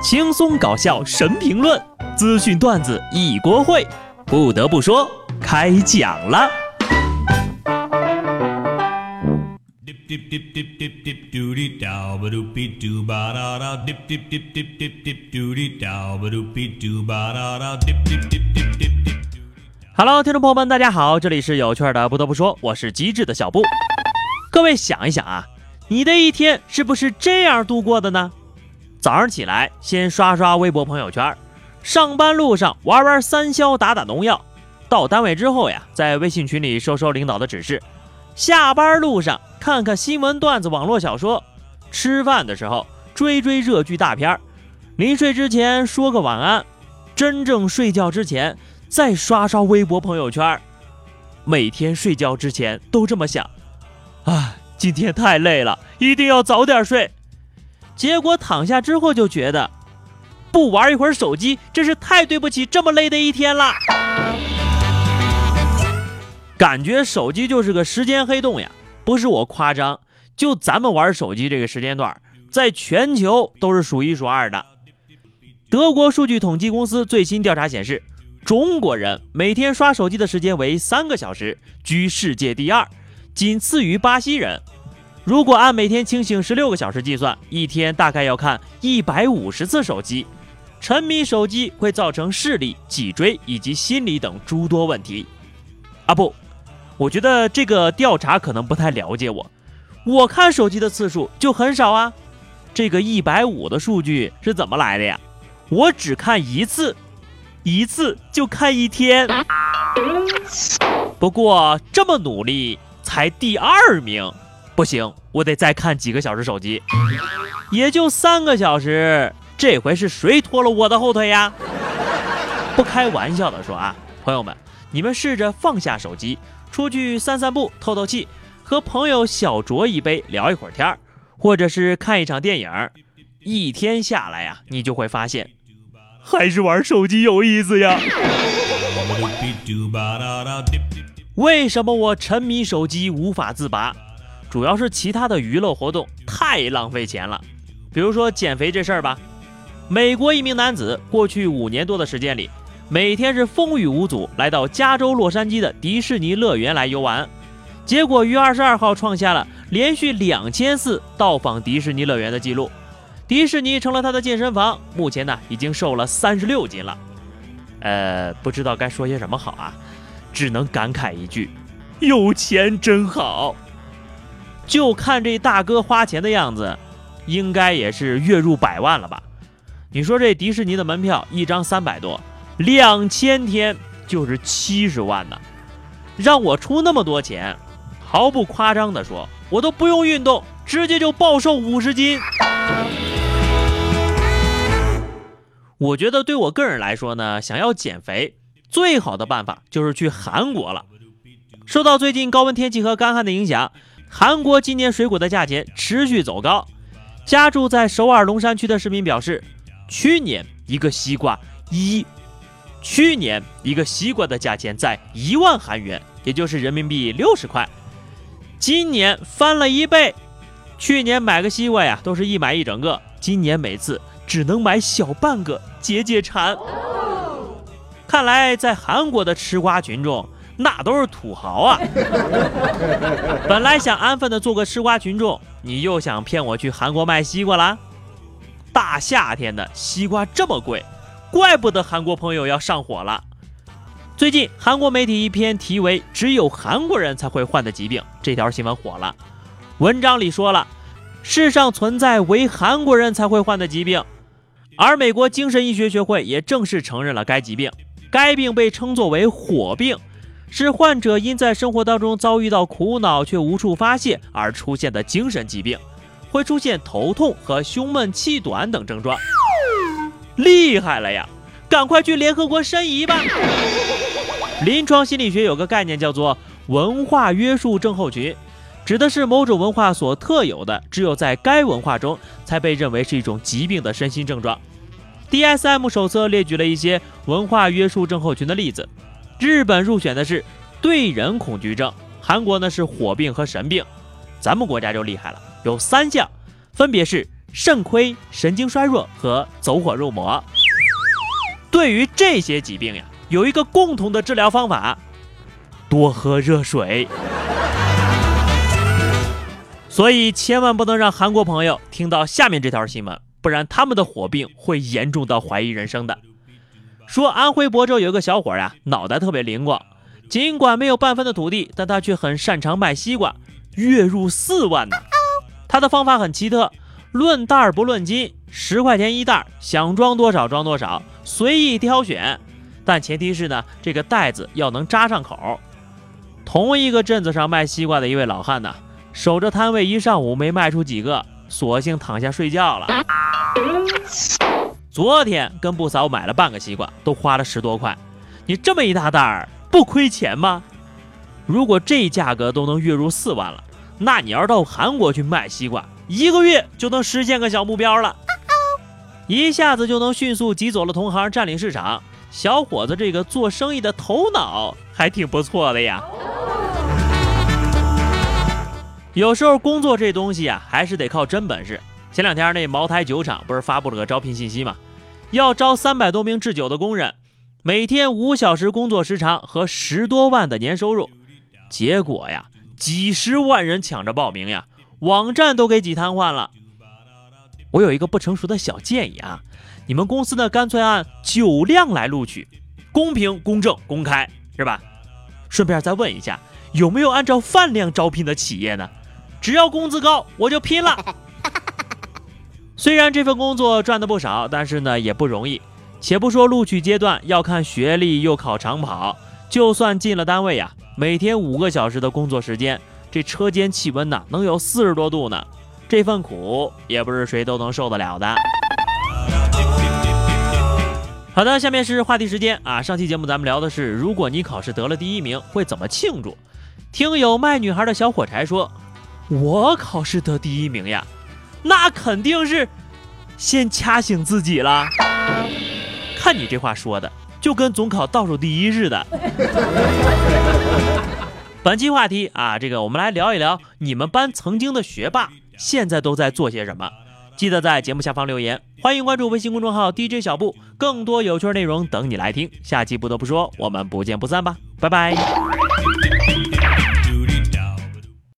轻松搞笑神评论，资讯段子一锅烩。不得不说，开讲了。Hello，听众朋友们，大家好，这里是有趣的。不得不说，我是机智的小布。各位想一想啊，你的一天是不是这样度过的呢？早上起来，先刷刷微博朋友圈；上班路上玩玩三消，打打农药；到单位之后呀，在微信群里收收领导的指示；下班路上看看新闻段子、网络小说；吃饭的时候追追热剧大片；临睡之前说个晚安；真正睡觉之前再刷刷微博朋友圈。每天睡觉之前都这么想：啊，今天太累了，一定要早点睡。结果躺下之后就觉得，不玩一会儿手机真是太对不起这么累的一天了。感觉手机就是个时间黑洞呀，不是我夸张，就咱们玩手机这个时间段，在全球都是数一数二的。德国数据统计公司最新调查显示，中国人每天刷手机的时间为三个小时，居世界第二，仅次于巴西人。如果按每天清醒十六个小时计算，一天大概要看一百五十次手机。沉迷手机会造成视力、脊椎以及心理等诸多问题。啊不，我觉得这个调查可能不太了解我。我看手机的次数就很少啊。这个一百五的数据是怎么来的呀？我只看一次，一次就看一天。不过这么努力才第二名。不行，我得再看几个小时手机，也就三个小时。这回是谁拖了我的后腿呀？不开玩笑的说啊，朋友们，你们试着放下手机，出去散散步、透透气，和朋友小酌一杯，聊一会儿天儿，或者是看一场电影。一天下来呀，你就会发现，还是玩手机有意思呀。为什么我沉迷手机无法自拔？主要是其他的娱乐活动太浪费钱了，比如说减肥这事儿吧。美国一名男子过去五年多的时间里，每天是风雨无阻来到加州洛杉矶的迪士尼乐园来游玩，结果于二十二号创下了连续两千次到访迪士尼乐园的记录，迪士尼成了他的健身房，目前呢已经瘦了三十六斤了。呃，不知道该说些什么好啊，只能感慨一句：有钱真好。就看这大哥花钱的样子，应该也是月入百万了吧？你说这迪士尼的门票一张三百多，两千天就是七十万呢。让我出那么多钱，毫不夸张的说，我都不用运动，直接就暴瘦五十斤。我觉得对我个人来说呢，想要减肥，最好的办法就是去韩国了。受到最近高温天气和干旱的影响。韩国今年水果的价钱持续走高。家住在首尔龙山区的市民表示，去年一个西瓜一，去年一个西瓜的价钱在一万韩元，也就是人民币六十块。今年翻了一倍。去年买个西瓜呀，都是一买一整个，今年每次只能买小半个解解馋。看来在韩国的吃瓜群众。那都是土豪啊！本来想安分的做个吃瓜群众，你又想骗我去韩国卖西瓜啦？大夏天的西瓜这么贵，怪不得韩国朋友要上火了。最近韩国媒体一篇题为“只有韩国人才会患的疾病”这条新闻火了。文章里说了，世上存在唯韩国人才会患的疾病，而美国精神医学学会也正式承认了该疾病。该病被称作为“火病”。是患者因在生活当中遭遇到苦恼却无处发泄而出现的精神疾病，会出现头痛和胸闷气短等症状。厉害了呀！赶快去联合国申遗吧。临床心理学有个概念叫做文化约束症候群，指的是某种文化所特有的，只有在该文化中才被认为是一种疾病的身心症状。DSM 手册列举了一些文化约束症候群的例子。日本入选的是对人恐惧症，韩国呢是火病和神病，咱们国家就厉害了，有三项，分别是肾亏、神经衰弱和走火入魔。对于这些疾病呀，有一个共同的治疗方法：多喝热水。所以千万不能让韩国朋友听到下面这条新闻，不然他们的火病会严重到怀疑人生的。说安徽亳州有一个小伙呀，脑袋特别灵光，尽管没有半分的土地，但他却很擅长卖西瓜，月入四万呢。他的方法很奇特，论袋儿不论斤，十块钱一袋，想装多少装多少，随意挑选。但前提是呢，这个袋子要能扎上口。同一个镇子上卖西瓜的一位老汉呢。守着摊位一上午没卖出几个，索性躺下睡觉了。昨天跟布嫂买了半个西瓜，都花了十多块。你这么一大袋儿，不亏钱吗？如果这价格都能月入四万了，那你要是到韩国去卖西瓜，一个月就能实现个小目标了，一下子就能迅速挤走了同行，占领市场。小伙子这个做生意的头脑还挺不错的呀。有时候工作这东西啊，还是得靠真本事。前两天那茅台酒厂不是发布了个招聘信息吗？要招三百多名制酒的工人，每天五小时工作时长和十多万的年收入。结果呀，几十万人抢着报名呀，网站都给挤瘫痪了。我有一个不成熟的小建议啊，你们公司呢干脆按酒量来录取，公平、公正、公开，是吧？顺便再问一下，有没有按照饭量招聘的企业呢？只要工资高，我就拼了。虽然这份工作赚的不少，但是呢也不容易。且不说录取阶段要看学历，又考长跑，就算进了单位呀，每天五个小时的工作时间，这车间气温呢能有四十多度呢。这份苦也不是谁都能受得了的。好的，下面是话题时间啊。上期节目咱们聊的是，如果你考试得了第一名，会怎么庆祝？听友卖女孩的小火柴说。我考试得第一名呀，那肯定是先掐醒自己了。看你这话说的，就跟总考倒数第一似的。本期话题啊，这个我们来聊一聊你们班曾经的学霸现在都在做些什么。记得在节目下方留言，欢迎关注微信公众号 DJ 小布，更多有趣内容等你来听。下期不得不说，我们不见不散吧，拜拜。